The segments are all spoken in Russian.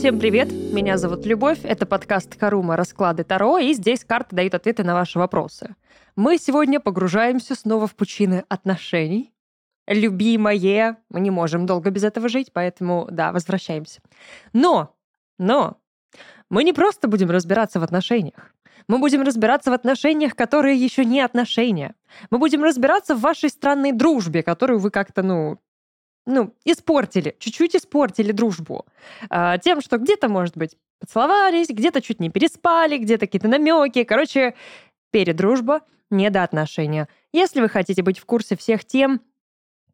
Всем привет, меня зовут Любовь, это подкаст Карума «Расклады Таро», и здесь карты дают ответы на ваши вопросы. Мы сегодня погружаемся снова в пучины отношений. Любимое, мы не можем долго без этого жить, поэтому, да, возвращаемся. Но, но, мы не просто будем разбираться в отношениях. Мы будем разбираться в отношениях, которые еще не отношения. Мы будем разбираться в вашей странной дружбе, которую вы как-то, ну, ну, испортили, чуть-чуть испортили дружбу. А, тем, что где-то, может быть, поцеловались, где-то чуть не переспали, где-то какие-то намеки. Короче, передружба, недоотношения. Если вы хотите быть в курсе всех тем,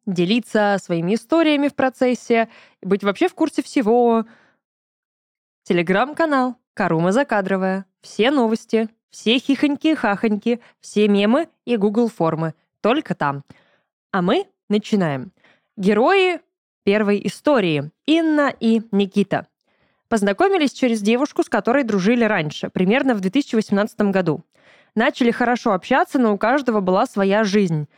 делиться своими историями в процессе, быть вообще в курсе всего, телеграм-канал Карума Закадровая. Все новости, все хихоньки-хахоньки, все мемы и Google формы. Только там. А мы начинаем. Герои первой истории – Инна и Никита. Познакомились через девушку, с которой дружили раньше, примерно в 2018 году. Начали хорошо общаться, но у каждого была своя жизнь.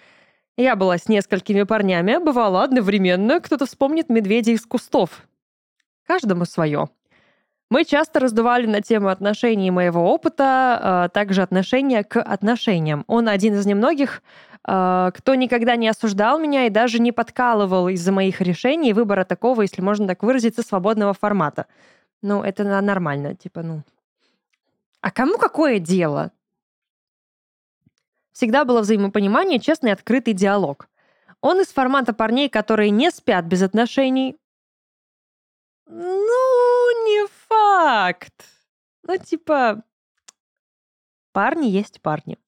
Я была с несколькими парнями, бывало одновременно, кто-то вспомнит медведя из кустов. Каждому свое. Мы часто раздували на тему отношений моего опыта, а также отношения к отношениям. Он один из немногих, кто никогда не осуждал меня и даже не подкалывал из-за моих решений выбора такого, если можно так выразиться, свободного формата. Ну, это нормально, типа, ну... А кому какое дело? Всегда было взаимопонимание, честный открытый диалог. Он из формата парней, которые не спят без отношений. Ну, не факт. Ну, типа, парни есть парни.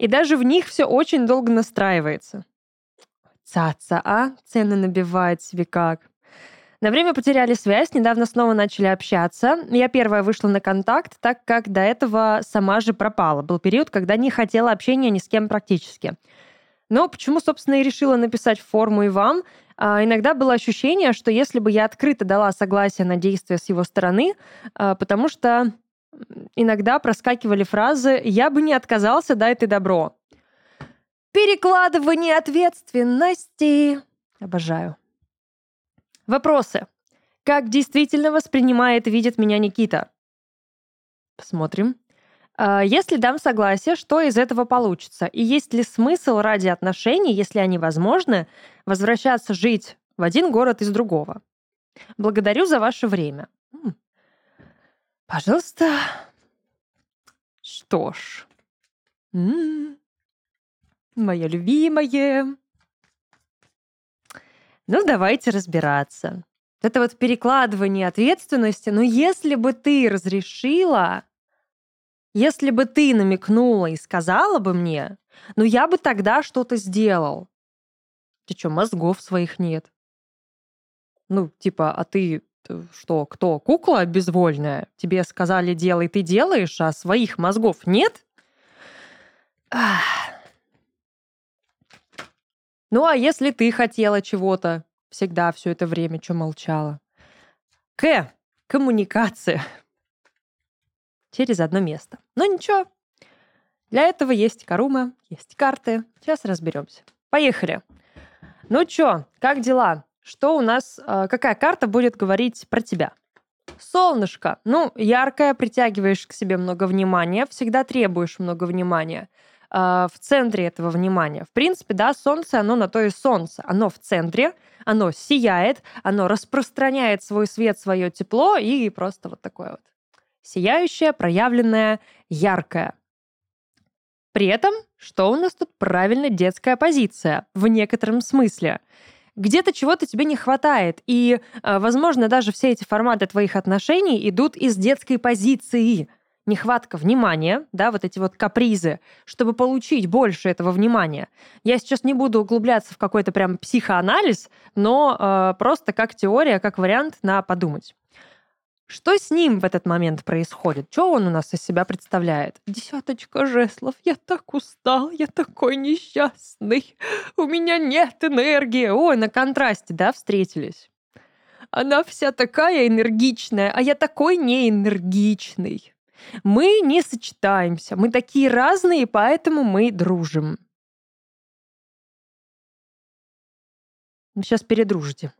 И даже в них все очень долго настраивается. Цаца, а? Цены набивает себе как. На время потеряли связь, недавно снова начали общаться. Я первая вышла на контакт, так как до этого сама же пропала. Был период, когда не хотела общения ни с кем практически. Но почему, собственно, и решила написать форму и вам? А, иногда было ощущение, что если бы я открыто дала согласие на действия с его стороны, а, потому что иногда проскакивали фразы «я бы не отказался, дай ты добро». Перекладывание ответственности. Обожаю. Вопросы. Как действительно воспринимает и видит меня Никита? Посмотрим. А, если дам согласие, что из этого получится? И есть ли смысл ради отношений, если они возможны, возвращаться жить в один город из другого? Благодарю за ваше время. Пожалуйста. Что ж. М-м-м. Моя любимая. Ну, давайте разбираться. Это вот перекладывание ответственности. Но если бы ты разрешила, если бы ты намекнула и сказала бы мне, ну я бы тогда что-то сделал. Ты что, мозгов своих нет? Ну, типа, а ты что, кто, кукла безвольная? Тебе сказали делай, ты делаешь, а своих мозгов нет? Ну, а если ты хотела чего-то всегда все это время, что молчала? К. Коммуникация. Через одно место. Но ничего. Для этого есть Карума, есть карты. Сейчас разберемся. Поехали. Ну чё, как дела? Что у нас, а, какая карта будет говорить про тебя? Солнышко. Ну, яркое, притягиваешь к себе много внимания, всегда требуешь много внимания. А, в центре этого внимания. В принципе, да, солнце, оно на то и солнце. Оно в центре, оно сияет, оно распространяет свой свет, свое тепло и просто вот такое вот сияющее, проявленное, яркое. При этом, что у нас тут правильно детская позиция в некотором смысле – где-то чего-то тебе не хватает. И, э, возможно, даже все эти форматы твоих отношений идут из детской позиции. Нехватка внимания, да, вот эти вот капризы, чтобы получить больше этого внимания. Я сейчас не буду углубляться в какой-то прям психоанализ, но э, просто как теория, как вариант на подумать. Что с ним в этот момент происходит? Что он у нас из себя представляет? Десяточка жеслов. Я так устал, я такой несчастный. У меня нет энергии. Ой, на контрасте, да, встретились. Она вся такая энергичная, а я такой неэнергичный. Мы не сочетаемся, мы такие разные, поэтому мы дружим. Сейчас передружите.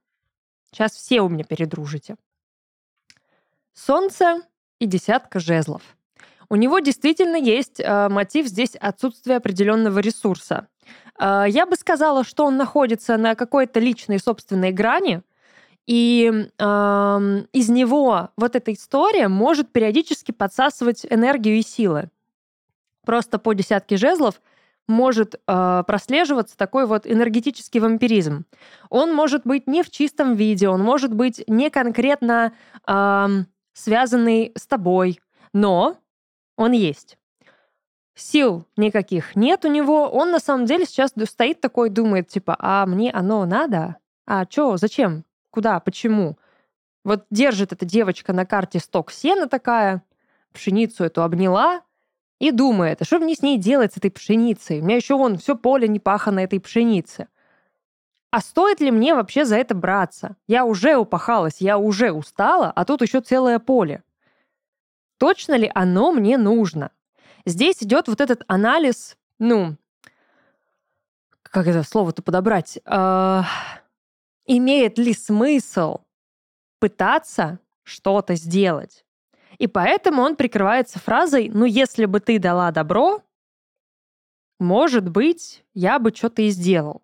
Сейчас все у меня передружите. Солнце и десятка жезлов. У него действительно есть э, мотив здесь отсутствия определенного ресурса. Э, я бы сказала, что он находится на какой-то личной собственной грани, и э, из него вот эта история может периодически подсасывать энергию и силы. Просто по десятке жезлов может э, прослеживаться такой вот энергетический вампиризм. Он может быть не в чистом виде, он может быть не конкретно э, связанный с тобой, но он есть. Сил никаких нет у него. Он на самом деле сейчас стоит такой, думает, типа, а мне оно надо? А чё, зачем? Куда? Почему? Вот держит эта девочка на карте сток сена такая, пшеницу эту обняла и думает, а что мне с ней делать, с этой пшеницей? У меня еще вон все поле не пахано этой пшеницы. А стоит ли мне вообще за это браться? Я уже упахалась, я уже устала, а тут еще целое поле. Точно ли оно мне нужно? Здесь идет вот этот анализ, ну, как это слово-то подобрать? Э, имеет ли смысл пытаться что-то сделать? И поэтому он прикрывается фразой «ну, если бы ты дала добро, может быть, я бы что-то и сделал».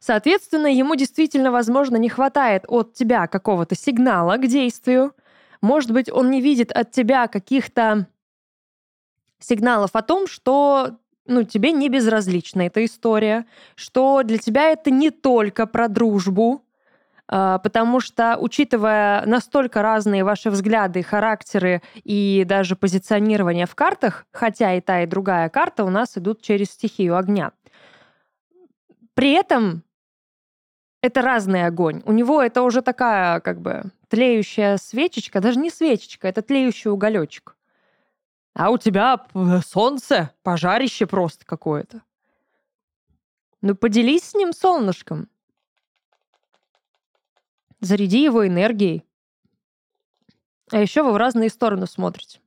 Соответственно, ему действительно, возможно, не хватает от тебя какого-то сигнала к действию, может быть, он не видит от тебя каких-то сигналов о том, что ну, тебе не безразлична эта история, что для тебя это не только про дружбу, а, потому что, учитывая настолько разные ваши взгляды, характеры и даже позиционирование в картах, хотя и та, и другая карта у нас идут через стихию огня, при этом это разный огонь. У него это уже такая как бы тлеющая свечечка, даже не свечечка, это тлеющий уголечек. А у тебя солнце, пожарище просто какое-то. Ну, поделись с ним солнышком. Заряди его энергией. А еще вы в разные стороны смотрите.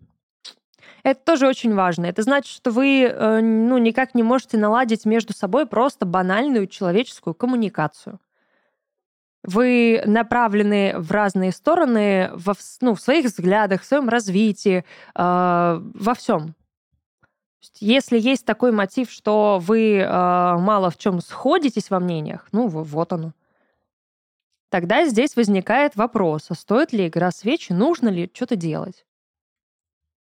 Это тоже очень важно. Это значит, что вы э, ну, никак не можете наладить между собой просто банальную человеческую коммуникацию вы направлены в разные стороны во, ну, в своих взглядах, в своем развитии, э, во всем. Если есть такой мотив, что вы э, мало в чем сходитесь во мнениях, ну вот оно. Тогда здесь возникает вопрос, а стоит ли игра свечи, нужно ли что-то делать?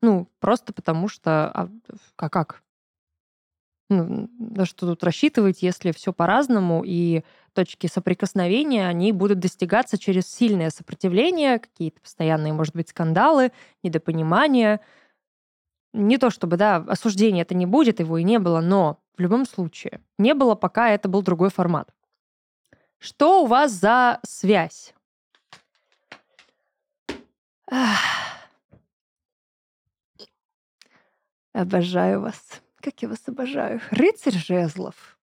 Ну, просто потому что... А, а как? Ну, на что тут рассчитывать, если все по-разному, и точки соприкосновения, они будут достигаться через сильное сопротивление, какие-то постоянные, может быть, скандалы, недопонимания. Не то чтобы, да, осуждения это не будет, его и не было, но в любом случае не было, пока это был другой формат. Что у вас за связь? Обожаю вас. Как я вас обожаю. Рыцарь жезлов.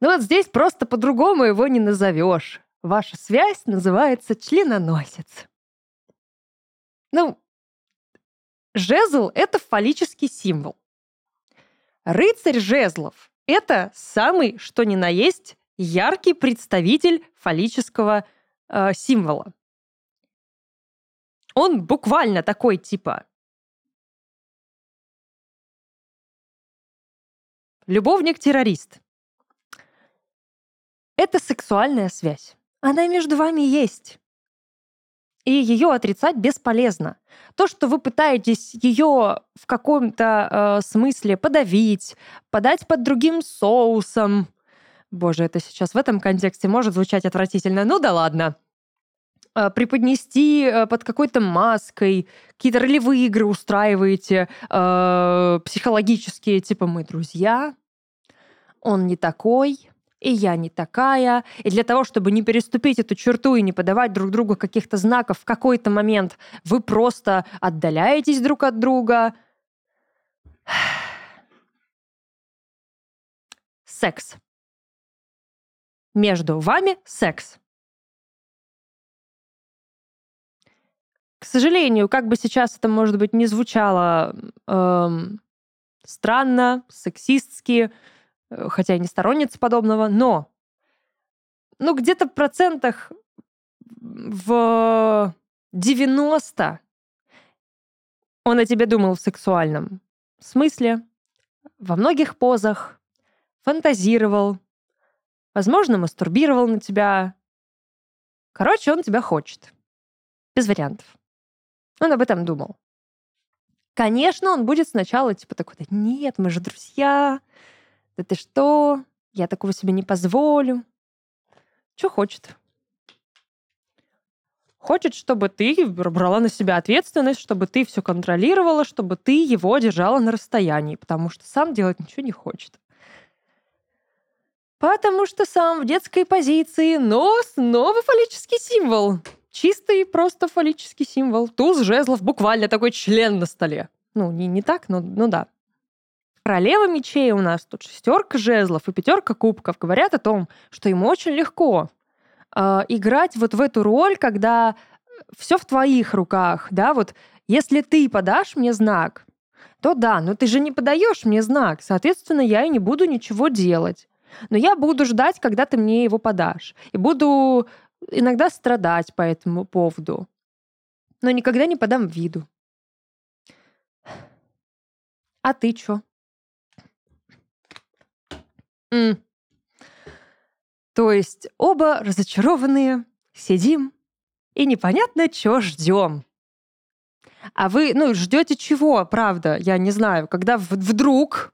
Ну вот здесь просто по-другому его не назовешь. Ваша связь называется членоносец. Ну, жезл — это фаллический символ. Рыцарь жезлов — это самый, что ни на есть, яркий представитель фаллического э, символа. Он буквально такой типа любовник-террорист. Это сексуальная связь. Она между вами есть. И ее отрицать бесполезно. То, что вы пытаетесь ее в каком-то э, смысле подавить, подать под другим соусом. Боже, это сейчас в этом контексте может звучать отвратительно. Ну да ладно преподнести э, под какой-то маской, какие-то ролевые игры устраиваете, э, психологические, типа мы друзья, он не такой, и я не такая. И для того, чтобы не переступить эту черту и не подавать друг другу каких-то знаков, в какой-то момент вы просто отдаляетесь друг от друга. Секс. Между вами секс. К сожалению, как бы сейчас это, может быть, не звучало эм, странно, сексистски, Э, хотя я не сторонница подобного, но ну, где-то в процентах в 90 он о тебе думал в сексуальном смысле, во многих позах, фантазировал, возможно, мастурбировал на тебя. Короче, он тебя хочет. Без вариантов. Он об этом думал. Конечно, он будет сначала типа такой, да нет, мы же друзья, да ты что, я такого себе не позволю. Что хочет? Хочет, чтобы ты брала на себя ответственность, чтобы ты все контролировала, чтобы ты его держала на расстоянии, потому что сам делать ничего не хочет. Потому что сам в детской позиции, но снова фаллический символ. Чистый просто фаллический символ. Туз жезлов, буквально такой член на столе. Ну, не, не так, но ну да. Королева мечей у нас тут шестерка жезлов и пятерка кубков говорят о том, что ему очень легко э, играть вот в эту роль, когда все в твоих руках, да, вот если ты подашь мне знак, то да, но ты же не подаешь мне знак, соответственно, я и не буду ничего делать. Но я буду ждать, когда ты мне его подашь. И буду иногда страдать по этому поводу. Но никогда не подам виду. А ты чё? М. То есть оба разочарованные, сидим и непонятно, чё ждем. А вы, ну, ждете чего, правда, я не знаю, когда вдруг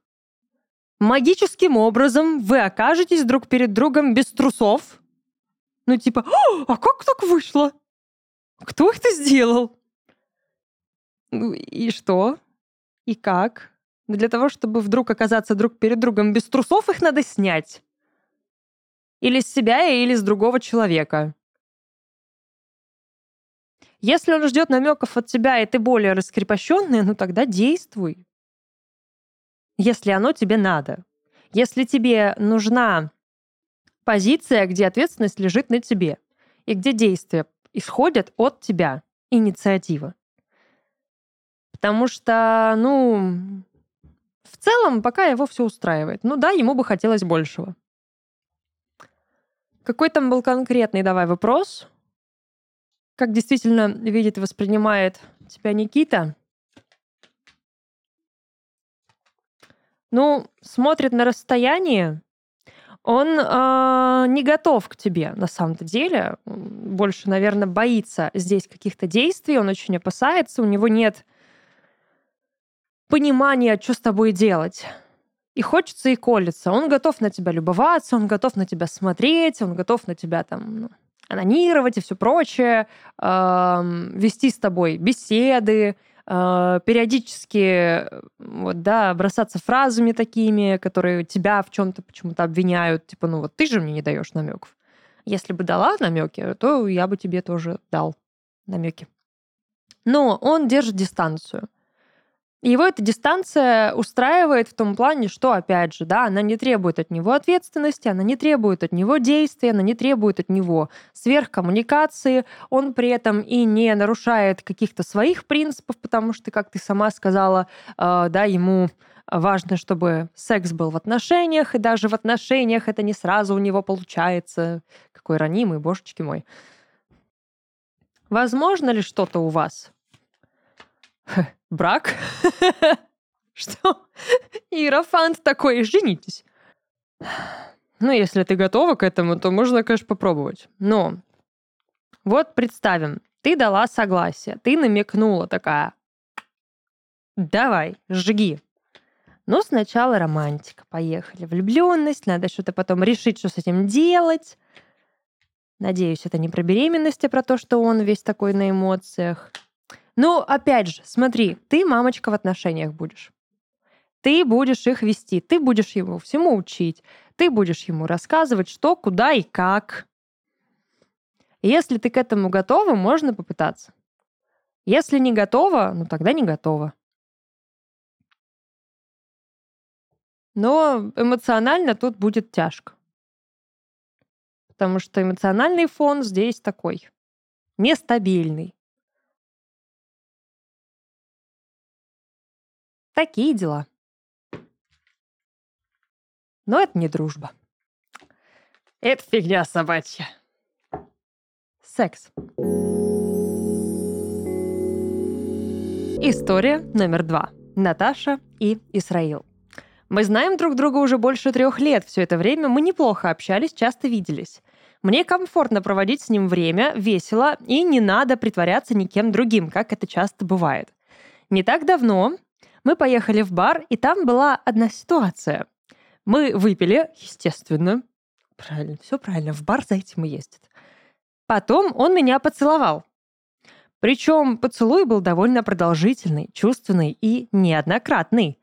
магическим образом вы окажетесь друг перед другом без трусов. Ну, типа, а как так вышло? Кто это сделал? Ну, и что? И как? Для того, чтобы вдруг оказаться друг перед другом без трусов, их надо снять. Или с себя, или с другого человека. Если он ждет намеков от тебя, и ты более раскрепощенный, ну тогда действуй. Если оно тебе надо. Если тебе нужна позиция, где ответственность лежит на тебе, и где действия исходят от тебя, инициатива. Потому что, ну, в целом, пока его все устраивает. Ну да, ему бы хотелось большего. Какой там был конкретный, давай, вопрос? Как действительно видит и воспринимает тебя Никита? Ну, смотрит на расстояние, он э, не готов к тебе на самом-то деле. Больше, наверное, боится здесь каких-то действий, он очень опасается, у него нет понимания, что с тобой делать. И хочется, и колется. Он готов на тебя любоваться, он готов на тебя смотреть, он готов на тебя там ну, анонировать и все прочее, э, вести с тобой беседы, э, периодически вот, да, бросаться фразами такими, которые тебя в чем-то почему-то обвиняют. Типа, ну вот ты же мне не даешь намеков. Если бы дала намеки, то я бы тебе тоже дал намеки. Но он держит дистанцию. Его эта дистанция устраивает в том плане, что, опять же, да, она не требует от него ответственности, она не требует от него действий, она не требует от него сверхкоммуникации, он при этом и не нарушает каких-то своих принципов, потому что, как ты сама сказала, э, да, ему важно, чтобы секс был в отношениях, и даже в отношениях это не сразу у него получается. Какой ранимый, божечки мой. Возможно ли что-то у вас? брак. Что? Иерофант такой, женитесь. Ну, если ты готова к этому, то можно, конечно, попробовать. Но вот представим, ты дала согласие, ты намекнула такая, давай, жги. Ну, сначала романтика, поехали. Влюбленность, надо что-то потом решить, что с этим делать. Надеюсь, это не про беременность, а про то, что он весь такой на эмоциях. Ну, опять же, смотри, ты мамочка в отношениях будешь. Ты будешь их вести, ты будешь его всему учить, ты будешь ему рассказывать, что, куда и как. Если ты к этому готова, можно попытаться. Если не готова, ну тогда не готова. Но эмоционально тут будет тяжко. Потому что эмоциональный фон здесь такой нестабильный. Такие дела. Но это не дружба. Это фигня собачья. Секс. История номер два. Наташа и Исраил. Мы знаем друг друга уже больше трех лет. Все это время мы неплохо общались, часто виделись. Мне комфортно проводить с ним время, весело, и не надо притворяться никем другим, как это часто бывает. Не так давно мы поехали в бар, и там была одна ситуация. Мы выпили, естественно. Правильно, все правильно, в бар за этим и ездит. Потом он меня поцеловал. Причем поцелуй был довольно продолжительный, чувственный и неоднократный.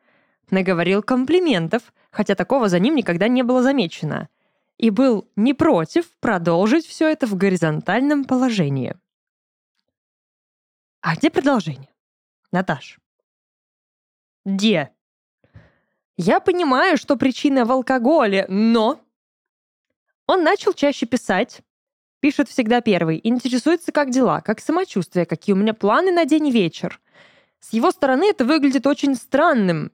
Наговорил комплиментов, хотя такого за ним никогда не было замечено. И был не против продолжить все это в горизонтальном положении. А где продолжение? Наташ. Где? Я понимаю, что причина в алкоголе, но... Он начал чаще писать, Пишет всегда первый. Интересуется, как дела, как самочувствие, какие у меня планы на день и вечер. С его стороны это выглядит очень странным.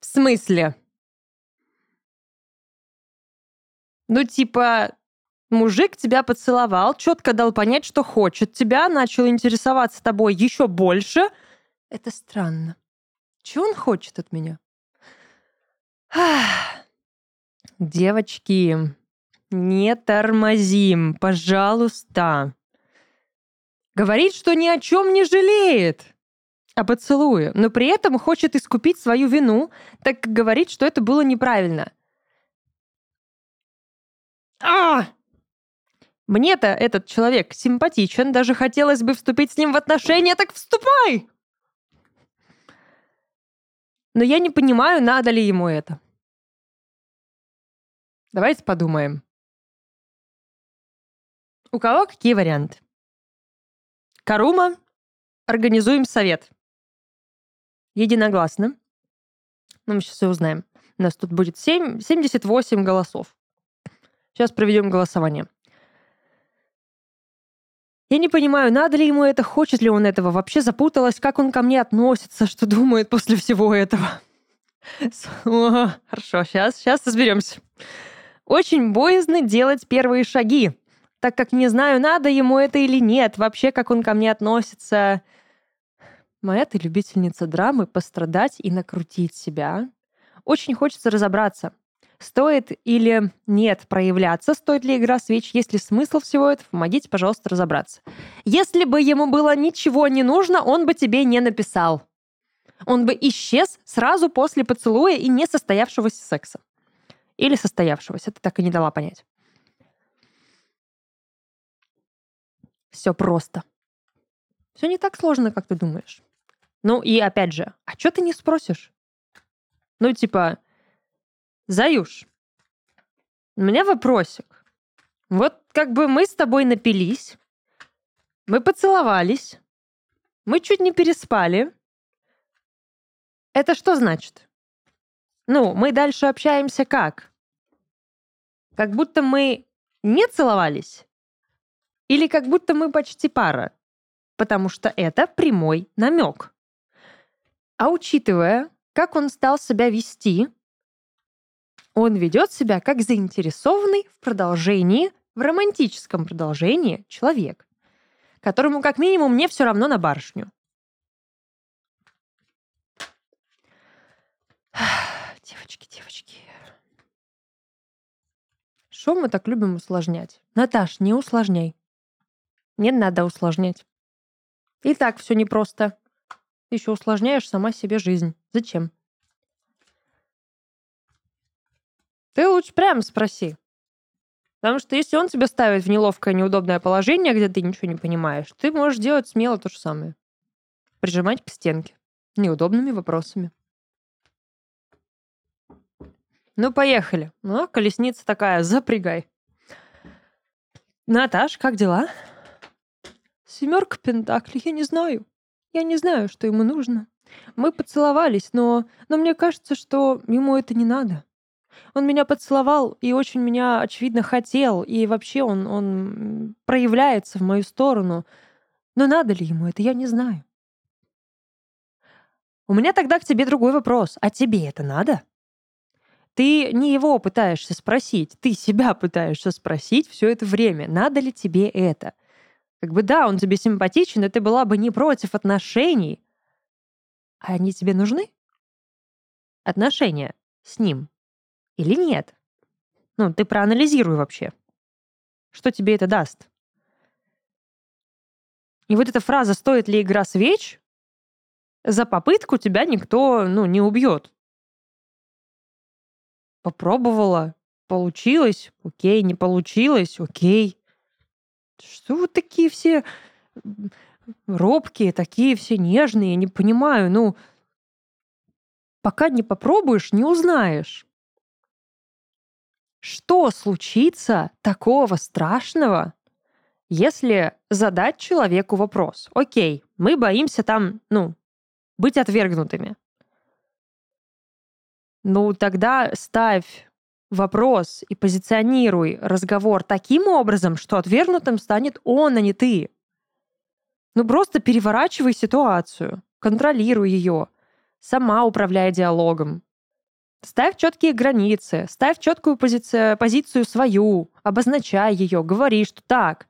В смысле? Ну, типа, мужик тебя поцеловал, четко дал понять, что хочет тебя, начал интересоваться тобой еще больше. Это странно. Чего он хочет от меня? Девочки, не тормозим, пожалуйста. Говорит, что ни о чем не жалеет о поцелуе, но при этом хочет искупить свою вину, так как говорит, что это было неправильно. А! Мне-то этот человек симпатичен, даже хотелось бы вступить с ним в отношения, так вступай! Но я не понимаю, надо ли ему это. Давайте подумаем. У кого какие варианты? Карума, организуем совет. Единогласно. Ну, мы сейчас все узнаем. У нас тут будет 7, 78 голосов. Сейчас проведем голосование. Я не понимаю, надо ли ему это, хочет ли он этого, вообще запуталась, как он ко мне относится, что думает после всего этого. Хорошо, сейчас, сейчас разберемся. Очень боязно делать первые шаги так как не знаю, надо ему это или нет, вообще, как он ко мне относится. Моя ты любительница драмы, пострадать и накрутить себя. Очень хочется разобраться, стоит или нет проявляться, стоит ли игра свеч, есть ли смысл всего этого, помогите, пожалуйста, разобраться. Если бы ему было ничего не нужно, он бы тебе не написал. Он бы исчез сразу после поцелуя и несостоявшегося секса. Или состоявшегося, ты так и не дала понять. Все просто. Все не так сложно, как ты думаешь. Ну и опять же, а что ты не спросишь? Ну типа, Заюш, у меня вопросик. Вот как бы мы с тобой напились, мы поцеловались, мы чуть не переспали. Это что значит? Ну, мы дальше общаемся как? Как будто мы не целовались? Или как будто мы почти пара, потому что это прямой намек. А учитывая, как он стал себя вести, он ведет себя как заинтересованный в продолжении, в романтическом продолжении человек, которому как минимум не все равно на барышню. Девочки, девочки. Что мы так любим усложнять? Наташ, не усложняй. Не надо усложнять. И так все непросто. Еще усложняешь сама себе жизнь. Зачем? Ты лучше прямо спроси. Потому что если он тебя ставит в неловкое, неудобное положение, где ты ничего не понимаешь, ты можешь делать смело то же самое. Прижимать к стенке. Неудобными вопросами. Ну, поехали. Ну, колесница такая, запрягай. Наташ, как дела? Семерка Пентаклей, я не знаю. Я не знаю, что ему нужно. Мы поцеловались, но, но мне кажется, что ему это не надо. Он меня поцеловал и очень меня, очевидно, хотел, и вообще он, он проявляется в мою сторону. Но надо ли ему это, я не знаю. У меня тогда к тебе другой вопрос. А тебе это надо? Ты не его пытаешься спросить, ты себя пытаешься спросить все это время, надо ли тебе это. Как бы да, он тебе симпатичен, и ты была бы не против отношений. А они тебе нужны? Отношения с ним или нет? Ну, ты проанализируй вообще. Что тебе это даст? И вот эта фраза «стоит ли игра свеч?» за попытку тебя никто, ну, не убьет. Попробовала, получилось, окей, не получилось, окей. Что вы такие все робкие, такие все нежные, не понимаю, ну, пока не попробуешь, не узнаешь. Что случится такого страшного, если задать человеку вопрос? Окей, мы боимся там, ну, быть отвергнутыми. Ну, тогда ставь вопрос и позиционируй разговор таким образом, что отвергнутым станет он, а не ты. Ну, просто переворачивай ситуацию, контролируй ее, сама управляя диалогом. Ставь четкие границы, ставь четкую позицию, позицию свою, обозначай ее, говори, что так.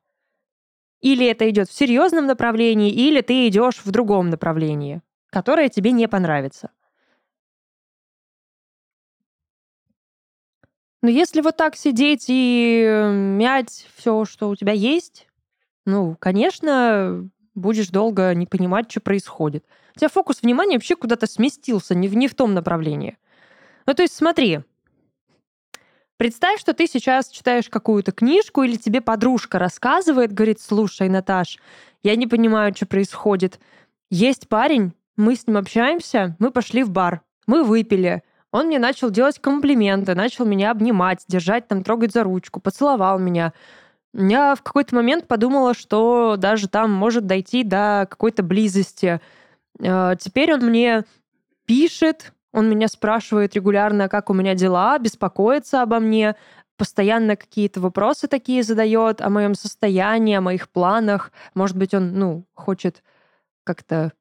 Или это идет в серьезном направлении, или ты идешь в другом направлении, которое тебе не понравится. Но если вот так сидеть и мять все, что у тебя есть, ну, конечно, будешь долго не понимать, что происходит. У тебя фокус внимания вообще куда-то сместился, не в, не в том направлении. Ну, то есть смотри, представь, что ты сейчас читаешь какую-то книжку, или тебе подружка рассказывает, говорит, слушай, Наташ, я не понимаю, что происходит. Есть парень, мы с ним общаемся, мы пошли в бар, мы выпили. Он мне начал делать комплименты, начал меня обнимать, держать там, трогать за ручку, поцеловал меня. Я в какой-то момент подумала, что даже там может дойти до какой-то близости. Э, теперь он мне пишет, он меня спрашивает регулярно, как у меня дела, беспокоится обо мне, постоянно какие-то вопросы такие задает о моем состоянии, о моих планах. Может быть, он, ну, хочет как-то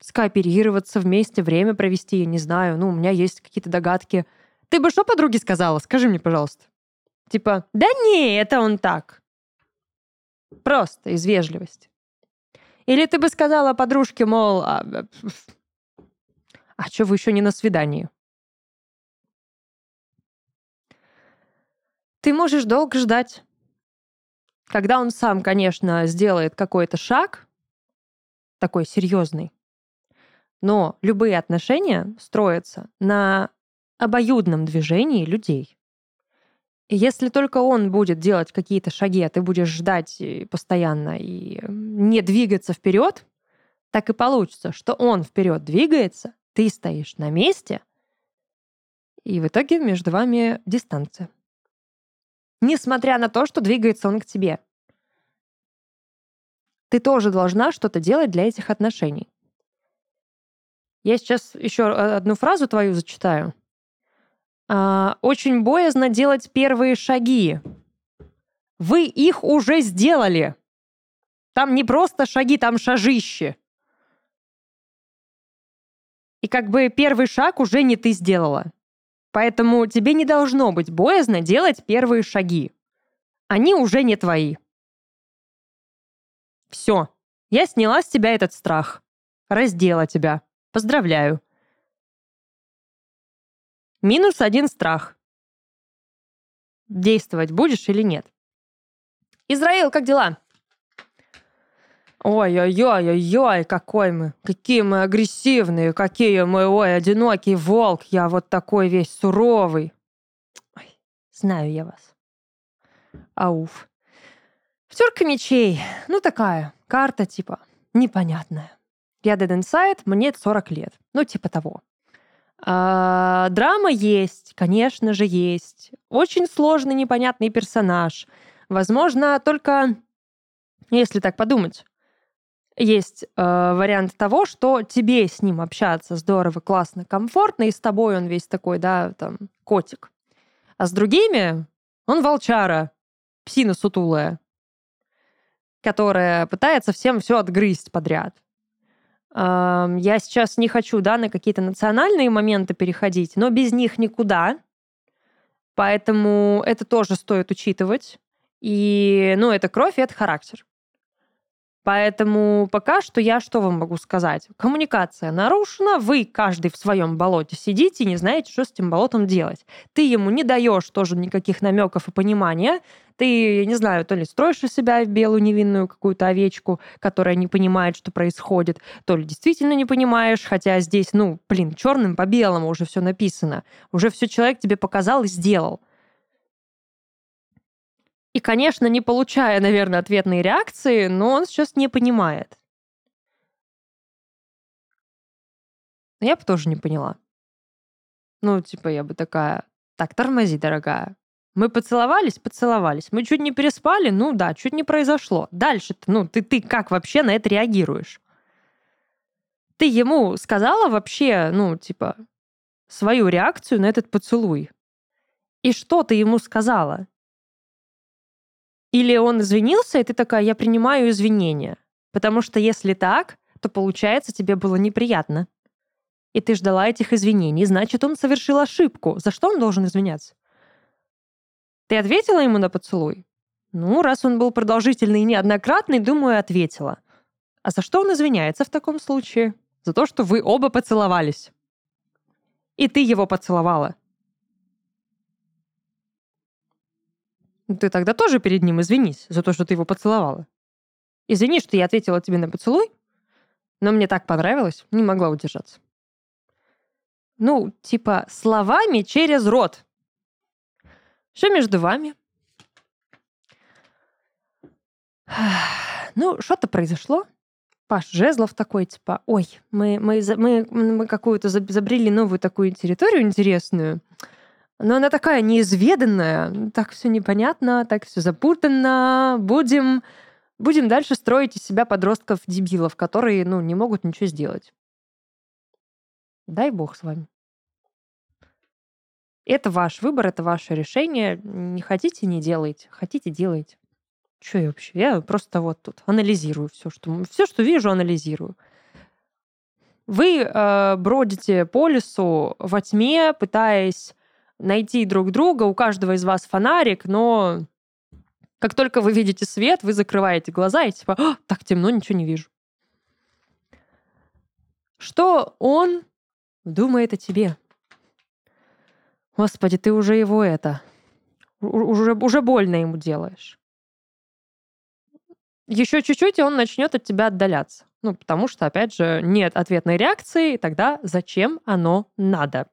скооперироваться вместе, время провести, я не знаю. Ну, у меня есть какие-то догадки. Ты бы что подруге сказала? Скажи мне, пожалуйста. Типа, да не, это он так. Просто из вежливости. Или ты бы сказала подружке, мол, а, а что вы еще не на свидании? Ты можешь долго ждать. Когда он сам, конечно, сделает какой-то шаг, такой серьезный, но любые отношения строятся на обоюдном движении людей. И если только он будет делать какие-то шаги, а ты будешь ждать постоянно и не двигаться вперед, так и получится, что он вперед двигается, ты стоишь на месте, и в итоге между вами дистанция. Несмотря на то, что двигается он к тебе. Ты тоже должна что-то делать для этих отношений. Я сейчас еще одну фразу твою зачитаю. А, очень боязно делать первые шаги. Вы их уже сделали. Там не просто шаги, там шажище. И как бы первый шаг уже не ты сделала. Поэтому тебе не должно быть боязно делать первые шаги. Они уже не твои. Все. Я сняла с тебя этот страх. Раздела тебя. Поздравляю. Минус один страх. Действовать будешь или нет? Израил, как дела? Ой-ой-ой-ой-ой, какой мы, какие мы агрессивные, какие мы, ой, одинокий волк, я вот такой весь суровый. Ой, знаю я вас. Ауф. Пятерка мечей, ну такая, карта типа непонятная. Я Dead Inside, мне 40 лет, ну типа того. А, драма есть, конечно же, есть. Очень сложный, непонятный персонаж. Возможно, только, если так подумать, есть э, вариант того, что тебе с ним общаться здорово, классно, комфортно, и с тобой он весь такой, да, там, котик. А с другими он волчара, псина сутулая, которая пытается всем все отгрызть подряд. Э, я сейчас не хочу, да, на какие-то национальные моменты переходить, но без них никуда. Поэтому это тоже стоит учитывать. И, ну, это кровь, и это характер. Поэтому пока что я что вам могу сказать? Коммуникация нарушена, вы каждый в своем болоте сидите и не знаете, что с этим болотом делать. Ты ему не даешь тоже никаких намеков и понимания. Ты, не знаю, то ли строишь из себя белую невинную какую-то овечку, которая не понимает, что происходит, то ли действительно не понимаешь, хотя здесь, ну, блин, черным по белому уже все написано. Уже все человек тебе показал и сделал. И, конечно, не получая, наверное, ответной реакции, но он сейчас не понимает. Я бы тоже не поняла. Ну, типа, я бы такая, так, тормози, дорогая. Мы поцеловались, поцеловались. Мы чуть не переспали, ну да, чуть не произошло. дальше ну, ты, ты как вообще на это реагируешь? Ты ему сказала вообще, ну, типа, свою реакцию на этот поцелуй? И что ты ему сказала? Или он извинился, и ты такая, я принимаю извинения. Потому что если так, то получается, тебе было неприятно. И ты ждала этих извинений, значит, он совершил ошибку. За что он должен извиняться? Ты ответила ему на поцелуй? Ну, раз он был продолжительный и неоднократный, думаю, ответила. А за что он извиняется в таком случае? За то, что вы оба поцеловались. И ты его поцеловала. Ты тогда тоже перед ним извинись за то, что ты его поцеловала. Извини, что я ответила тебе на поцелуй, но мне так понравилось, не могла удержаться. Ну, типа, словами через рот. Что между вами? Ну, что-то произошло. Паш Жезлов такой, типа, ой, мы, мы, мы, мы какую-то забрели новую такую территорию интересную. Но она такая неизведанная, так все непонятно, так все запутанно. Будем, будем дальше строить из себя подростков-дебилов, которые, ну, не могут ничего сделать. Дай бог с вами. Это ваш выбор, это ваше решение. Не хотите, не делайте. Хотите, делайте. Что я вообще? Я просто вот тут анализирую все, что, все, что вижу, анализирую. Вы э, бродите по лесу во тьме, пытаясь найти друг друга. У каждого из вас фонарик, но как только вы видите свет, вы закрываете глаза и типа, «А, так темно, ничего не вижу. Что он думает о тебе? Господи, ты уже его это... Уже, уже больно ему делаешь. Еще чуть-чуть, и он начнет от тебя отдаляться. Ну, потому что, опять же, нет ответной реакции, тогда зачем оно надо?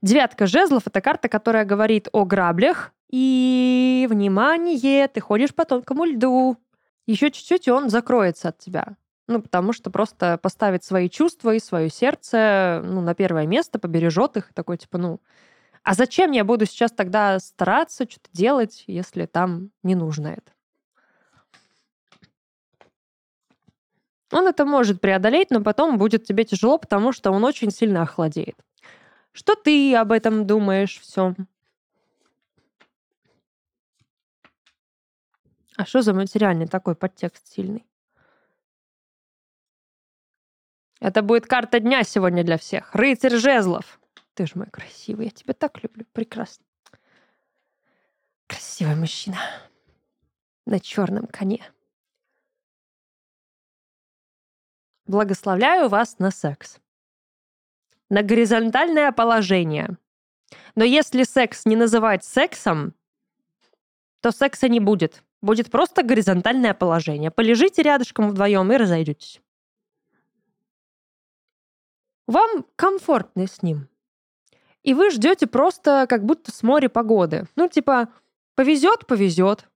Девятка жезлов — это карта, которая говорит о граблях. И, внимание, ты ходишь по тонкому льду. Еще чуть-чуть, и он закроется от тебя. Ну, потому что просто поставит свои чувства и свое сердце ну, на первое место, побережет их. Такой, типа, ну, а зачем я буду сейчас тогда стараться что-то делать, если там не нужно это? Он это может преодолеть, но потом будет тебе тяжело, потому что он очень сильно охладеет. Что ты об этом думаешь все? А что за материальный такой подтекст сильный? Это будет карта дня сегодня для всех. Рыцарь жезлов. Ты же мой красивый. Я тебя так люблю. Прекрасно. Красивый мужчина. На черном коне. Благословляю вас на секс на горизонтальное положение. Но если секс не называть сексом, то секса не будет. Будет просто горизонтальное положение. Полежите рядышком вдвоем и разойдетесь. Вам комфортно с ним. И вы ждете просто как будто с моря погоды. Ну, типа, повезет, повезет.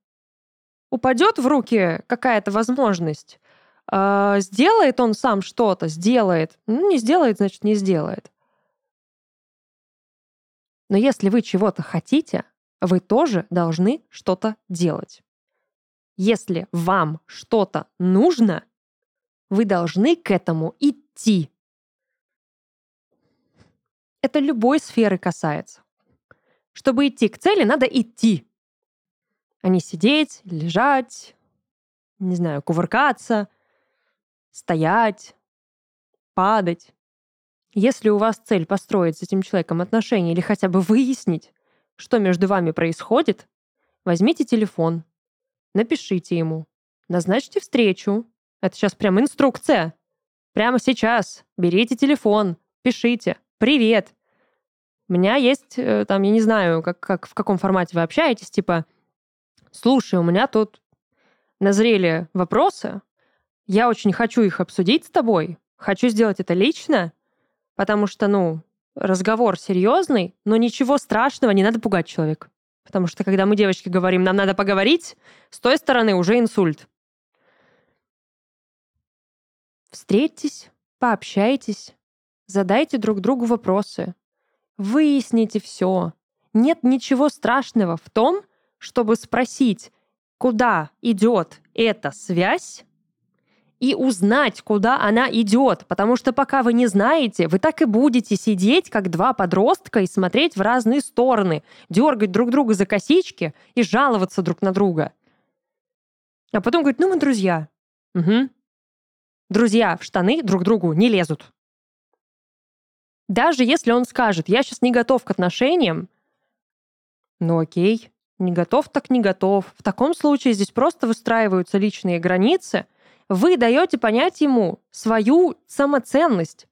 Упадет в руки какая-то возможность. А, сделает он сам что-то, сделает. Ну, не сделает, значит, не сделает. Но если вы чего-то хотите, вы тоже должны что-то делать. Если вам что-то нужно, вы должны к этому идти. Это любой сферы касается. Чтобы идти к цели, надо идти. А не сидеть, лежать, не знаю, кувыркаться — стоять, падать. Если у вас цель построить с этим человеком отношения или хотя бы выяснить, что между вами происходит, возьмите телефон, напишите ему, назначьте встречу, Это сейчас прям инструкция. Прямо сейчас берите телефон, пишите «Привет». У меня есть, э, там, я не знаю, как, как, в каком формате вы общаетесь, типа «Слушай, у меня тут назрели вопросы, я очень хочу их обсудить с тобой, хочу сделать это лично, потому что, ну, разговор серьезный, но ничего страшного, не надо пугать человека. Потому что когда мы, девочки, говорим, нам надо поговорить, с той стороны уже инсульт. Встретьтесь, пообщайтесь, задайте друг другу вопросы, выясните все. Нет ничего страшного в том, чтобы спросить, куда идет эта связь, и узнать, куда она идет. Потому что пока вы не знаете, вы так и будете сидеть, как два подростка, и смотреть в разные стороны, дергать друг друга за косички и жаловаться друг на друга. А потом говорит, ну мы друзья. Угу. Друзья в штаны друг другу не лезут. Даже если он скажет, я сейчас не готов к отношениям, ну окей, не готов, так не готов. В таком случае здесь просто выстраиваются личные границы, вы даете понять ему свою самоценность.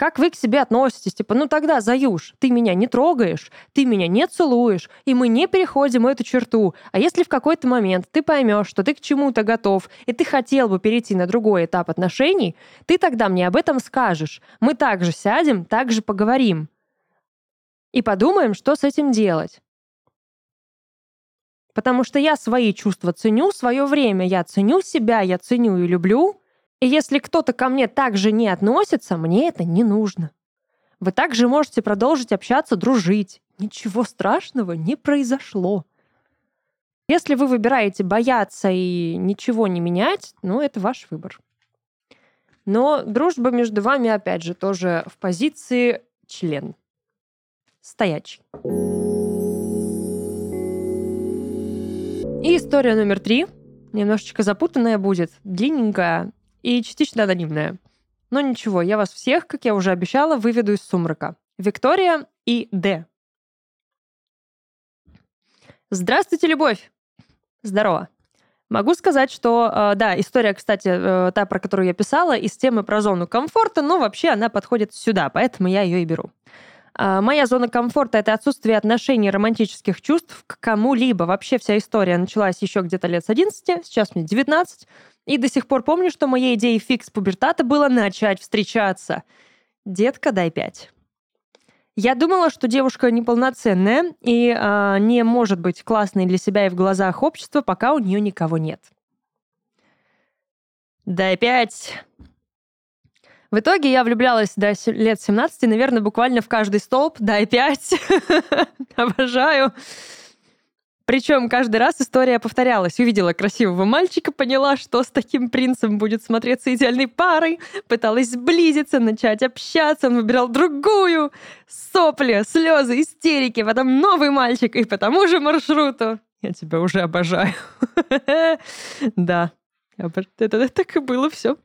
Как вы к себе относитесь? Типа, ну тогда, Заюш, ты меня не трогаешь, ты меня не целуешь, и мы не переходим эту черту. А если в какой-то момент ты поймешь, что ты к чему-то готов, и ты хотел бы перейти на другой этап отношений, ты тогда мне об этом скажешь. Мы также сядем, также поговорим. И подумаем, что с этим делать. Потому что я свои чувства ценю, свое время я ценю себя, я ценю и люблю. И если кто-то ко мне также не относится, мне это не нужно. Вы также можете продолжить общаться, дружить. Ничего страшного не произошло. Если вы выбираете бояться и ничего не менять, ну, это ваш выбор. Но дружба между вами, опять же, тоже в позиции член. Стоячий. И история номер три. Немножечко запутанная будет, длинненькая и частично анонимная. Но ничего, я вас всех, как я уже обещала, выведу из сумрака. Виктория и Д. Здравствуйте, любовь! Здорово. Могу сказать, что, э, да, история, кстати, э, та, про которую я писала, из темы про зону комфорта, но вообще она подходит сюда, поэтому я ее и беру. А, моя зона комфорта — это отсутствие отношений, романтических чувств к кому-либо. Вообще вся история началась еще где-то лет с 11, сейчас мне 19, и до сих пор помню, что моей идеей фикс пубертата было начать встречаться. Детка, дай пять. Я думала, что девушка неполноценная и э, не может быть классной для себя и в глазах общества, пока у нее никого нет. Дай пять. В итоге я влюблялась до лет 17, наверное, буквально в каждый столб, да, и пять. Обожаю. Причем каждый раз история повторялась. Увидела красивого мальчика, поняла, что с таким принцем будет смотреться идеальной парой, пыталась сблизиться, начать общаться, он выбирал другую. Сопли, слезы, истерики, потом новый мальчик и по тому же маршруту. Я тебя уже обожаю. Да, это так и было все.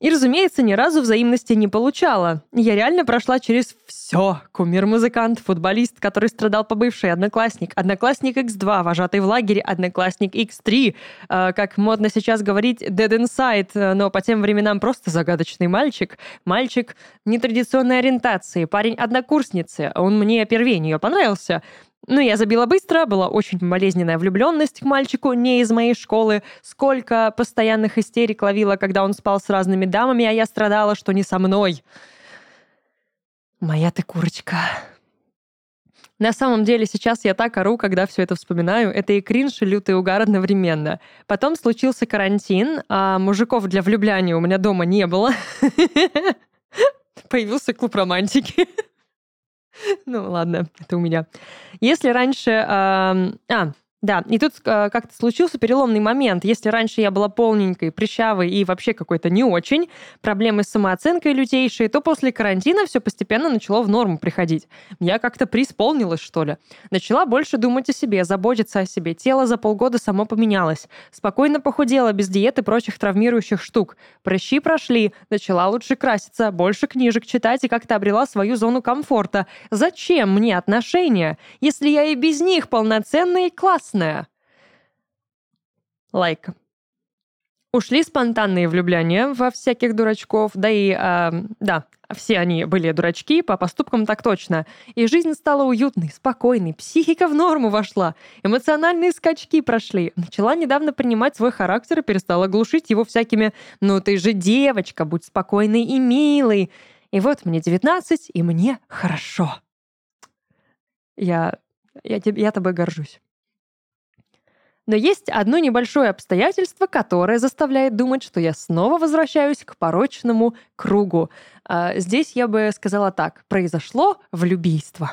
И, разумеется, ни разу взаимности не получала. Я реально прошла через все. Кумир-музыкант, футболист, который страдал по бывшей, одноклассник, одноклассник X2, вожатый в лагере, одноклассник X3, э, как модно сейчас говорить, dead inside, э, но по тем временам просто загадочный мальчик. Мальчик нетрадиционной ориентации, парень однокурсницы. Он мне первее нее понравился. Ну, я забила быстро, была очень болезненная влюбленность к мальчику не из моей школы. Сколько постоянных истерик ловила, когда он спал с разными дамами, а я страдала, что не со мной. Моя ты курочка. На самом деле сейчас я так ору, когда все это вспоминаю. Это и кринж, и лютый угар одновременно. Потом случился карантин, а мужиков для влюбляния у меня дома не было. Появился клуб романтики. Ну ладно, это у меня. Если раньше... А, да, и тут э, как-то случился переломный момент. Если раньше я была полненькой, прыщавой и вообще какой-то не очень, проблемы с самооценкой лютейшие, то после карантина все постепенно начало в норму приходить. Я как-то преисполнилась, что ли. Начала больше думать о себе, заботиться о себе. Тело за полгода само поменялось. Спокойно похудела, без диеты и прочих травмирующих штук. Прыщи прошли, начала лучше краситься, больше книжек читать и как-то обрела свою зону комфорта. Зачем мне отношения, если я и без них полноценный и классная? Лайк. Ушли спонтанные влюбления во всяких дурачков, да и, э, да, все они были дурачки, по поступкам так точно. И жизнь стала уютной, спокойной, психика в норму вошла, эмоциональные скачки прошли. Начала недавно принимать свой характер и перестала глушить его всякими «ну ты же девочка, будь спокойной и милой». И вот мне 19, и мне хорошо. Я, я, я тобой горжусь. Но есть одно небольшое обстоятельство, которое заставляет думать, что я снова возвращаюсь к порочному кругу. А, здесь я бы сказала так. Произошло влюбийство.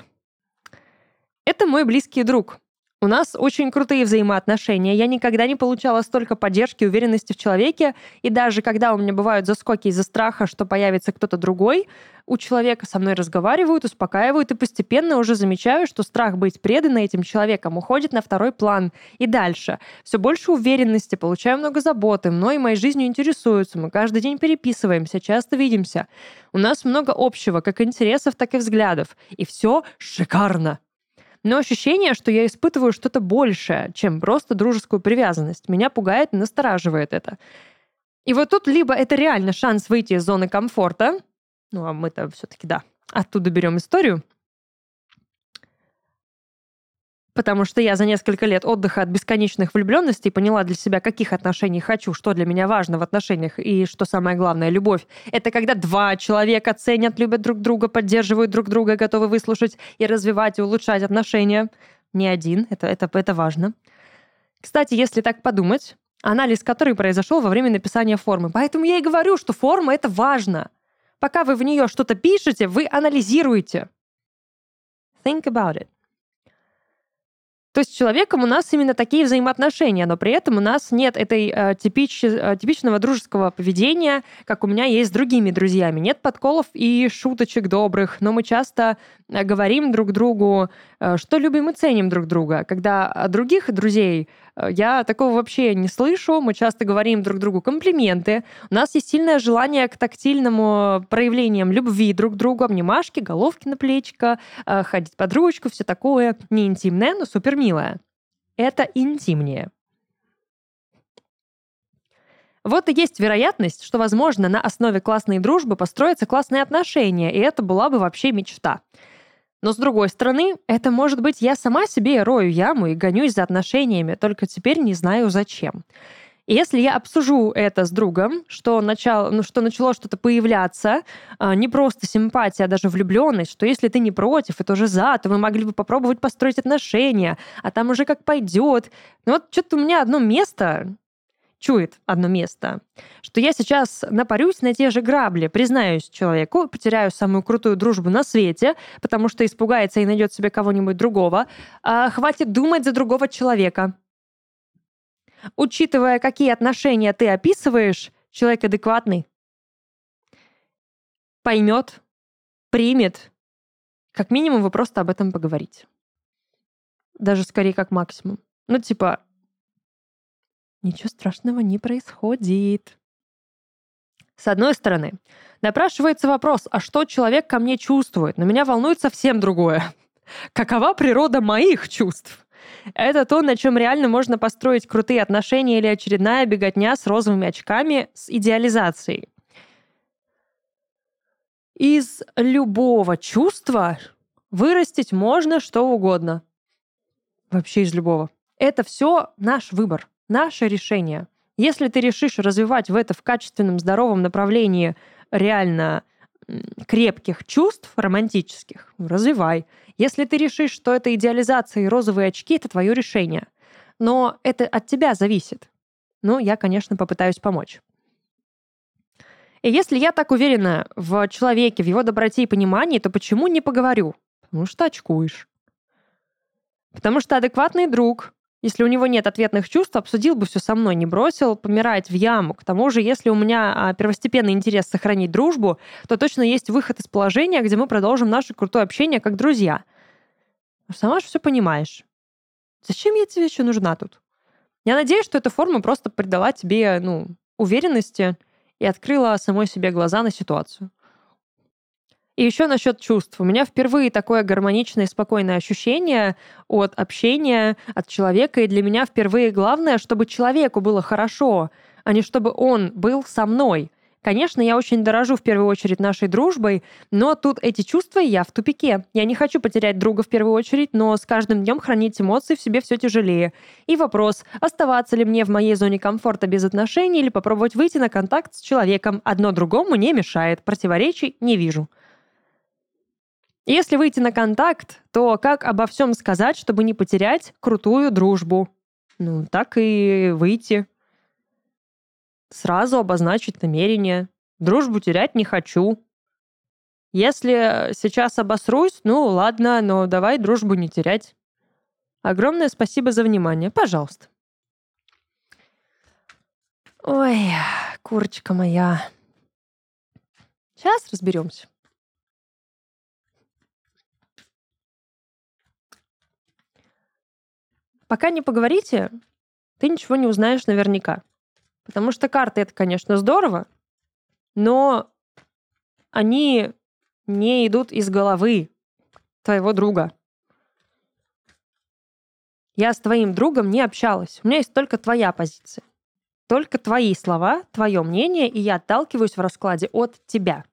Это мой близкий друг. У нас очень крутые взаимоотношения. Я никогда не получала столько поддержки уверенности в человеке. И даже когда у меня бывают заскоки из-за страха, что появится кто-то другой, у человека со мной разговаривают, успокаивают, и постепенно уже замечаю, что страх быть преданным этим человеком уходит на второй план. И дальше. Все больше уверенности, получаю много заботы, мной и моей жизнью интересуются, мы каждый день переписываемся, часто видимся. У нас много общего, как интересов, так и взглядов. И все шикарно. Но ощущение, что я испытываю что-то большее, чем просто дружескую привязанность, меня пугает и настораживает это. И вот тут либо это реально шанс выйти из зоны комфорта, ну а мы-то все-таки, да, оттуда берем историю, Потому что я за несколько лет отдыха от бесконечных влюбленностей поняла для себя, каких отношений хочу, что для меня важно в отношениях и что самое главное, любовь. Это когда два человека ценят, любят друг друга, поддерживают друг друга, готовы выслушать и развивать и улучшать отношения. Не один, это, это, это важно. Кстати, если так подумать, анализ который произошел во время написания формы. Поэтому я и говорю, что форма — это важно. Пока вы в нее что-то пишете, вы анализируете. Think about it. То есть с человеком у нас именно такие взаимоотношения, но при этом у нас нет этой э, типич, э, типичного дружеского поведения, как у меня есть с другими друзьями. Нет подколов и шуточек добрых, но мы часто э, говорим друг другу, что любим и ценим друг друга. Когда других друзей Э, я такого вообще не слышу. Мы часто говорим друг другу комплименты. У нас есть сильное желание к тактильному проявлениям любви друг к другу, обнимашки, головки на плечико, э, ходить под ручку, все такое. Не интимное, но супер милое. Это интимнее. Вот и есть вероятность, что, возможно, на основе классной дружбы построятся классные отношения, и это была бы вообще мечта. Но с другой стороны, это может быть я сама себе рою яму и гонюсь за отношениями, только теперь не знаю зачем. И если я обсужу это с другом, что, начало, ну, что начало что-то появляться, а, не просто симпатия, а даже влюбленность, что если ты не против и тоже за, то вы могли бы попробовать построить отношения, а там уже как пойдет. Ну вот что-то у меня одно место чует одно место, что я сейчас напарюсь на те же грабли, признаюсь человеку, потеряю самую крутую дружбу на свете, потому что испугается и найдет себе кого-нибудь другого, а хватит думать за другого человека. Учитывая, какие отношения ты описываешь, человек адекватный. Поймет, примет. Как минимум вы просто об этом поговорите. Даже скорее как максимум. Ну, типа, ничего страшного не происходит. С одной стороны, напрашивается вопрос, а что человек ко мне чувствует? Но меня волнует совсем другое. Какова природа моих чувств? Это то, на чем реально можно построить крутые отношения или очередная беготня с розовыми очками с идеализацией. Из любого чувства вырастить можно что угодно. Вообще из любого. Это все наш выбор наше решение. Если ты решишь развивать в это в качественном, здоровом направлении реально крепких чувств романтических, развивай. Если ты решишь, что это идеализация и розовые очки, это твое решение. Но это от тебя зависит. Ну, я, конечно, попытаюсь помочь. И если я так уверена в человеке, в его доброте и понимании, то почему не поговорю? Потому что очкуешь. Потому что адекватный друг, если у него нет ответных чувств, обсудил бы все со мной, не бросил помирать в яму. К тому же, если у меня а, первостепенный интерес сохранить дружбу, то точно есть выход из положения, где мы продолжим наше крутое общение как друзья. Сама же все понимаешь. Зачем я тебе еще нужна тут? Я надеюсь, что эта форма просто придала тебе, ну, уверенности и открыла самой себе глаза на ситуацию. И еще насчет чувств. У меня впервые такое гармоничное и спокойное ощущение от общения, от человека. И для меня впервые главное, чтобы человеку было хорошо. а не чтобы он был со мной. Конечно, я очень дорожу в первую очередь нашей дружбой, но тут эти чувства я в тупике. Я не хочу потерять друга в первую очередь, но с каждым днем хранить эмоции в себе все тяжелее. И вопрос, оставаться ли мне в моей зоне комфорта без отношений или попробовать выйти на контакт с человеком. Одно другому не мешает, противоречий не вижу. Если выйти на контакт, то как обо всем сказать, чтобы не потерять крутую дружбу? Ну, так и выйти сразу обозначить намерение. Дружбу терять не хочу. Если сейчас обосрусь, ну ладно, но давай дружбу не терять. Огромное спасибо за внимание. Пожалуйста. Ой, курочка моя. Сейчас разберемся. Пока не поговорите, ты ничего не узнаешь наверняка. Потому что карты это, конечно, здорово, но они не идут из головы твоего друга. Я с твоим другом не общалась. У меня есть только твоя позиция. Только твои слова, твое мнение, и я отталкиваюсь в раскладе от тебя.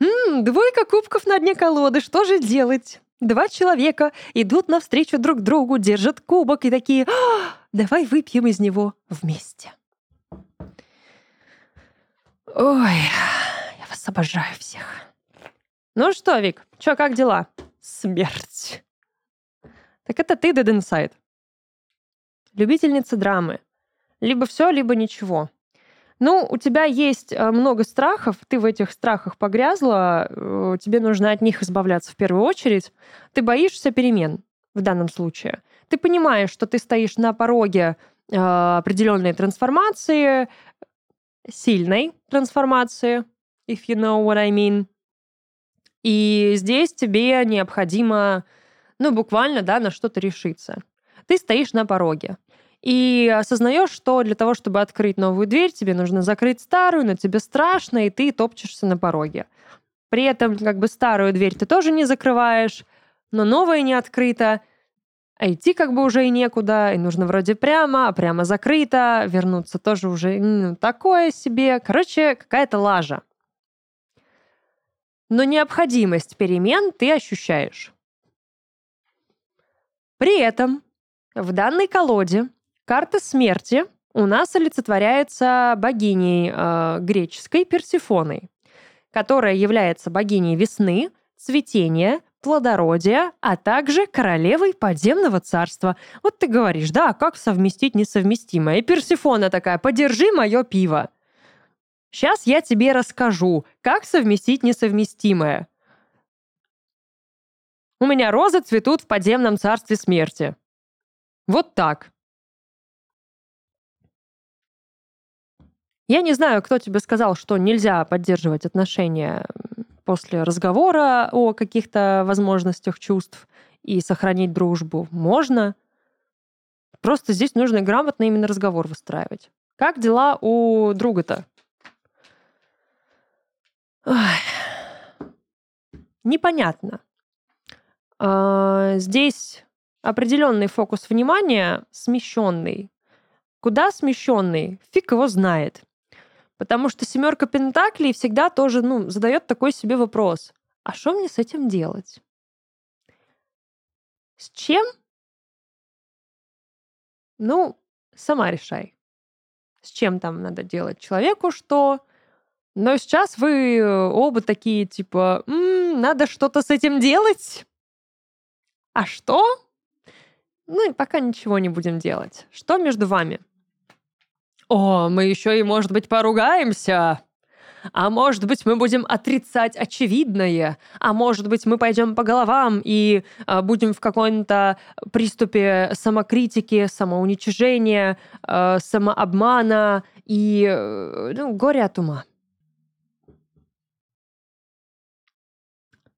М-м, двойка кубков на дне колоды. Что же делать? Два человека идут навстречу друг другу, держат кубок и такие «А, «Давай выпьем из него вместе». Ой, я вас обожаю всех. Ну что, Вик, что, как дела? Смерть. Так это ты, Dead Inside. Любительница драмы. Либо все, либо ничего. Ну, у тебя есть э, много страхов, ты в этих страхах погрязла, э, тебе нужно от них избавляться в первую очередь. Ты боишься перемен в данном случае. Ты понимаешь, что ты стоишь на пороге э, определенной трансформации, сильной трансформации, if you know what I mean. И здесь тебе необходимо, ну, буквально, да, на что-то решиться. Ты стоишь на пороге и осознаешь, что для того, чтобы открыть новую дверь, тебе нужно закрыть старую, но тебе страшно, и ты топчешься на пороге. При этом как бы старую дверь ты тоже не закрываешь, но новая не открыта, а идти как бы уже и некуда, и нужно вроде прямо, а прямо закрыто, вернуться тоже уже ну, такое себе. Короче, какая-то лажа. Но необходимость перемен ты ощущаешь. При этом в данной колоде Карта смерти у нас олицетворяется богиней э, греческой Персифоной, которая является богиней весны, цветения, плодородия, а также королевой подземного царства. Вот ты говоришь, да, как совместить несовместимое? И Персифона такая, подержи мое пиво. Сейчас я тебе расскажу, как совместить несовместимое. У меня розы цветут в подземном царстве смерти. Вот так. Я не знаю, кто тебе сказал, что нельзя поддерживать отношения после разговора о каких-то возможностях чувств и сохранить дружбу. Можно. Просто здесь нужно грамотно именно разговор выстраивать. Как дела у друга-то? Непонятно. А, здесь определенный фокус внимания смещенный. Куда смещенный? Фиг его знает. Потому что семерка пентаклей всегда тоже ну, задает такой себе вопрос. А что мне с этим делать? С чем? Ну, сама решай. С чем там надо делать человеку что? Но сейчас вы оба такие, типа, М, надо что-то с этим делать. А что? Ну и пока ничего не будем делать. Что между вами? О, мы еще и, может быть, поругаемся. А может быть, мы будем отрицать очевидное. А может быть, мы пойдем по головам и э, будем в каком-то приступе самокритики, самоуничижения, э, самообмана и э, ну, горе от ума.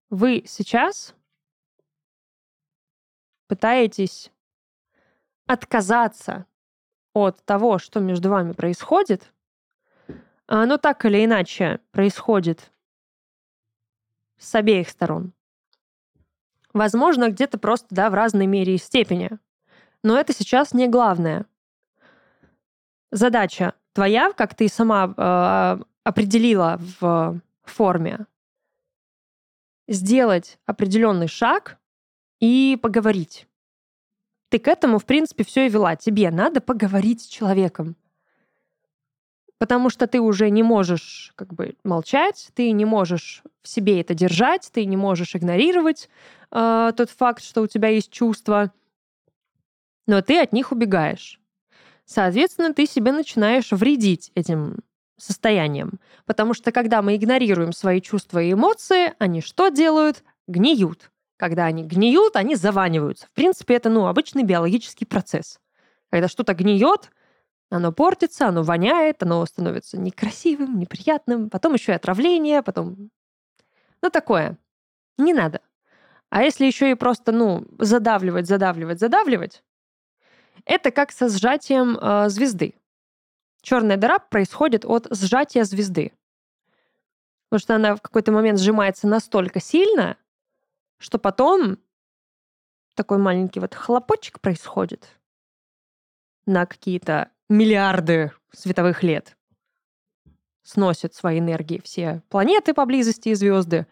Вы сейчас пытаетесь отказаться от того, что между вами происходит, оно так или иначе происходит с обеих сторон. Возможно, где-то просто да, в разной мере и степени. Но это сейчас не главное. Задача твоя, как ты сама э, определила в форме, сделать определенный шаг и поговорить. Ты к этому, в принципе, все и вела. Тебе надо поговорить с человеком. Потому что ты уже не можешь как бы молчать, ты не можешь в себе это держать, ты не можешь игнорировать э, тот факт, что у тебя есть чувства, но ты от них убегаешь. Соответственно, ты себе начинаешь вредить этим состоянием. Потому что когда мы игнорируем свои чувства и эмоции, они что делают? Гниют. Когда они гниют, они заваниваются. В принципе, это ну, обычный биологический процесс. Когда что-то гниет, оно портится, оно воняет, оно становится некрасивым, неприятным, потом еще и отравление, потом... Ну, такое. Не надо. А если еще и просто, ну, задавливать, задавливать, задавливать, это как со сжатием э, звезды. Черная дыра происходит от сжатия звезды. Потому что она в какой-то момент сжимается настолько сильно, что потом такой маленький вот хлопочек происходит на какие-то миллиарды световых лет. Сносят свои энергии все планеты поблизости и звезды,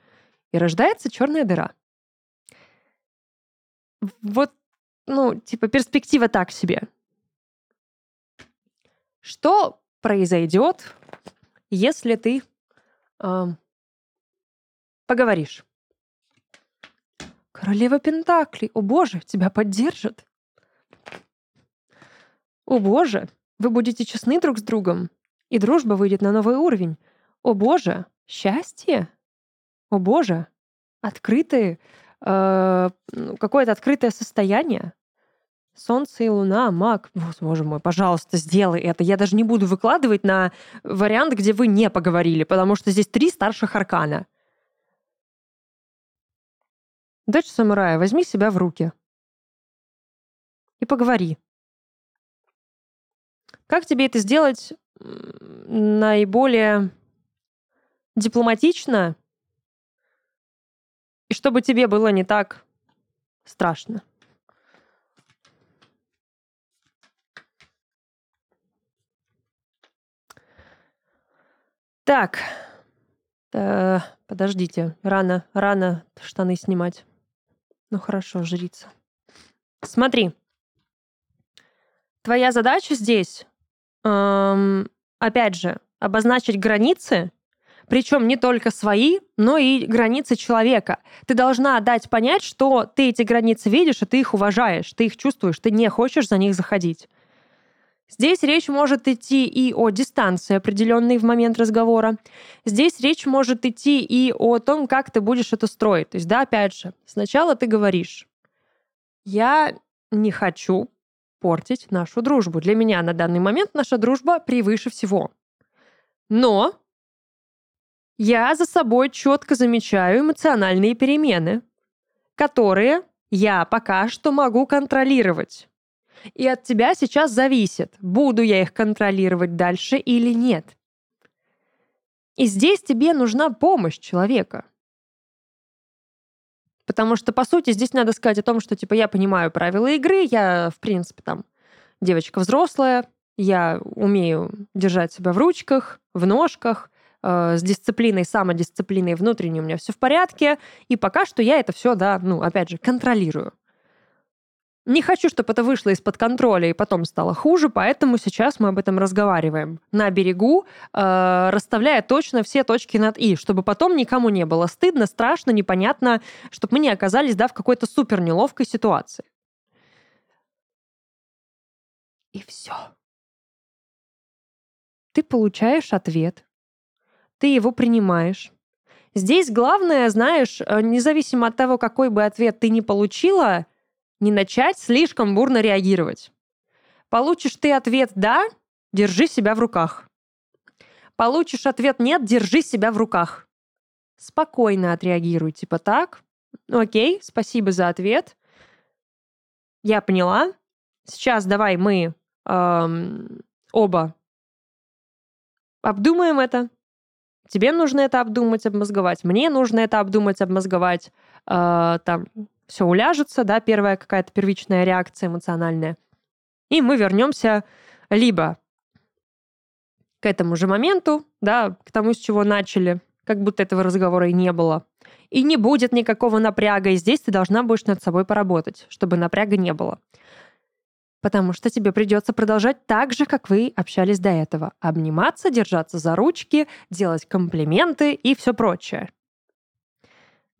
и рождается черная дыра. Вот, ну, типа, перспектива так себе. Что произойдет, если ты э, поговоришь? Королева Пентаклей, о боже, тебя поддержат. О боже, вы будете честны друг с другом, и дружба выйдет на новый уровень. О боже, счастье? О боже, открытые, э, какое-то открытое состояние. Солнце и луна, маг. Боже мой, пожалуйста, сделай это. Я даже не буду выкладывать на вариант, где вы не поговорили, потому что здесь три старших аркана. Дочь самурая, возьми себя в руки. И поговори. Как тебе это сделать наиболее дипломатично, и чтобы тебе было не так страшно? Так, э, подождите, рано, рано штаны снимать. Ну хорошо, жрица. Смотри, твоя задача здесь, эм, опять же, обозначить границы, причем не только свои, но и границы человека. Ты должна дать понять, что ты эти границы видишь, и ты их уважаешь, ты их чувствуешь, ты не хочешь за них заходить. Здесь речь может идти и о дистанции, определенной в момент разговора. Здесь речь может идти и о том, как ты будешь это строить. То есть, да, опять же, сначала ты говоришь, я не хочу портить нашу дружбу. Для меня на данный момент наша дружба превыше всего. Но я за собой четко замечаю эмоциональные перемены, которые я пока что могу контролировать. И от тебя сейчас зависит, буду я их контролировать дальше или нет. И здесь тебе нужна помощь человека. Потому что, по сути, здесь надо сказать о том, что, типа, я понимаю правила игры, я, в принципе, там, девочка взрослая, я умею держать себя в ручках, в ножках, э, с дисциплиной, самодисциплиной внутренней у меня все в порядке, и пока что я это все, да, ну, опять же, контролирую. Не хочу, чтобы это вышло из-под контроля и потом стало хуже, поэтому сейчас мы об этом разговариваем на берегу, э, расставляя точно все точки над «и», чтобы потом никому не было стыдно, страшно, непонятно, чтобы мы не оказались да, в какой-то супер неловкой ситуации. И все. Ты получаешь ответ, ты его принимаешь. Здесь главное, знаешь, э, независимо от того, какой бы ответ ты ни получила, не начать слишком бурно реагировать. Получишь ты ответ «да», держи себя в руках. Получишь ответ «нет», держи себя в руках. Спокойно отреагируй, типа так. Окей, спасибо за ответ. Я поняла. Сейчас давай мы эм, оба обдумаем это. Тебе нужно это обдумать, обмозговать. Мне нужно это обдумать, обмозговать. Э, там, все уляжется, да, первая какая-то первичная реакция эмоциональная. И мы вернемся либо к этому же моменту, да, к тому, с чего начали, как будто этого разговора и не было. И не будет никакого напряга, и здесь ты должна будешь над собой поработать, чтобы напряга не было. Потому что тебе придется продолжать так же, как вы общались до этого. Обниматься, держаться за ручки, делать комплименты и все прочее.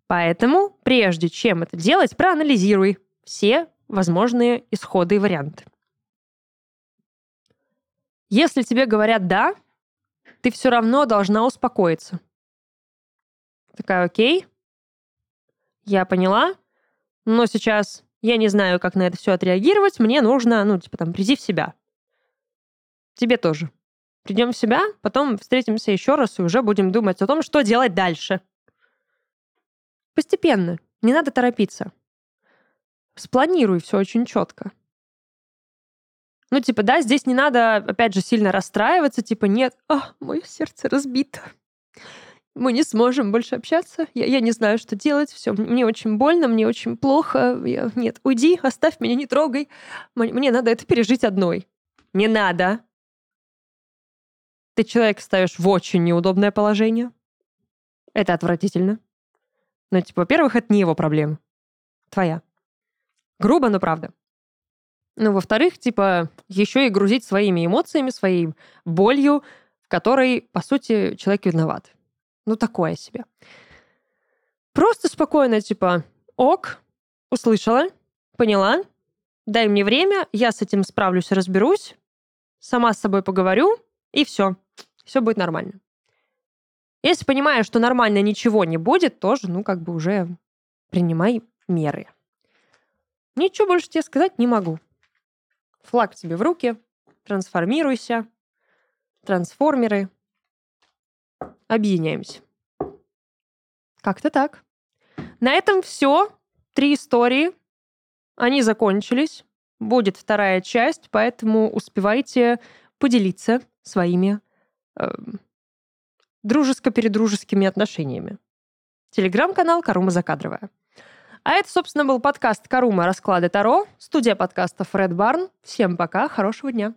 Поэтому, прежде чем это делать, проанализируй все возможные исходы и варианты. Если тебе говорят «да», ты все равно должна успокоиться. Такая, окей, я поняла, но сейчас я не знаю, как на это все отреагировать, мне нужно, ну, типа там, приди в себя. Тебе тоже. Придем в себя, потом встретимся еще раз и уже будем думать о том, что делать дальше. Постепенно, не надо торопиться. Спланируй все очень четко. Ну, типа, да, здесь не надо, опять же, сильно расстраиваться, типа, нет, а, мое сердце разбито. Мы не сможем больше общаться. Я, я не знаю, что делать. Все, мне очень больно, мне очень плохо. Я, нет, уйди, оставь меня, не трогай. Мне, мне надо это пережить одной. Не надо. Ты человек ставишь в очень неудобное положение. Это отвратительно. Ну, типа, во-первых, это не его проблема. Твоя. Грубо, но правда. Ну, во-вторых, типа, еще и грузить своими эмоциями, своей болью, в которой, по сути, человек виноват. Ну, такое себе. Просто спокойно, типа, ок, услышала, поняла, дай мне время, я с этим справлюсь, разберусь, сама с собой поговорю, и все. Все будет нормально. Если понимаешь, что нормально ничего не будет, тоже, ну, как бы уже принимай меры. Ничего больше тебе сказать не могу. Флаг тебе в руки, трансформируйся, трансформеры, объединяемся. Как-то так. На этом все. Три истории. Они закончились. Будет вторая часть, поэтому успевайте поделиться своими э, дружеско-передружескими отношениями. Телеграм-канал Карума Закадровая. А это, собственно, был подкаст Карума Расклады Таро, студия подкастов Red Barn. Всем пока, хорошего дня.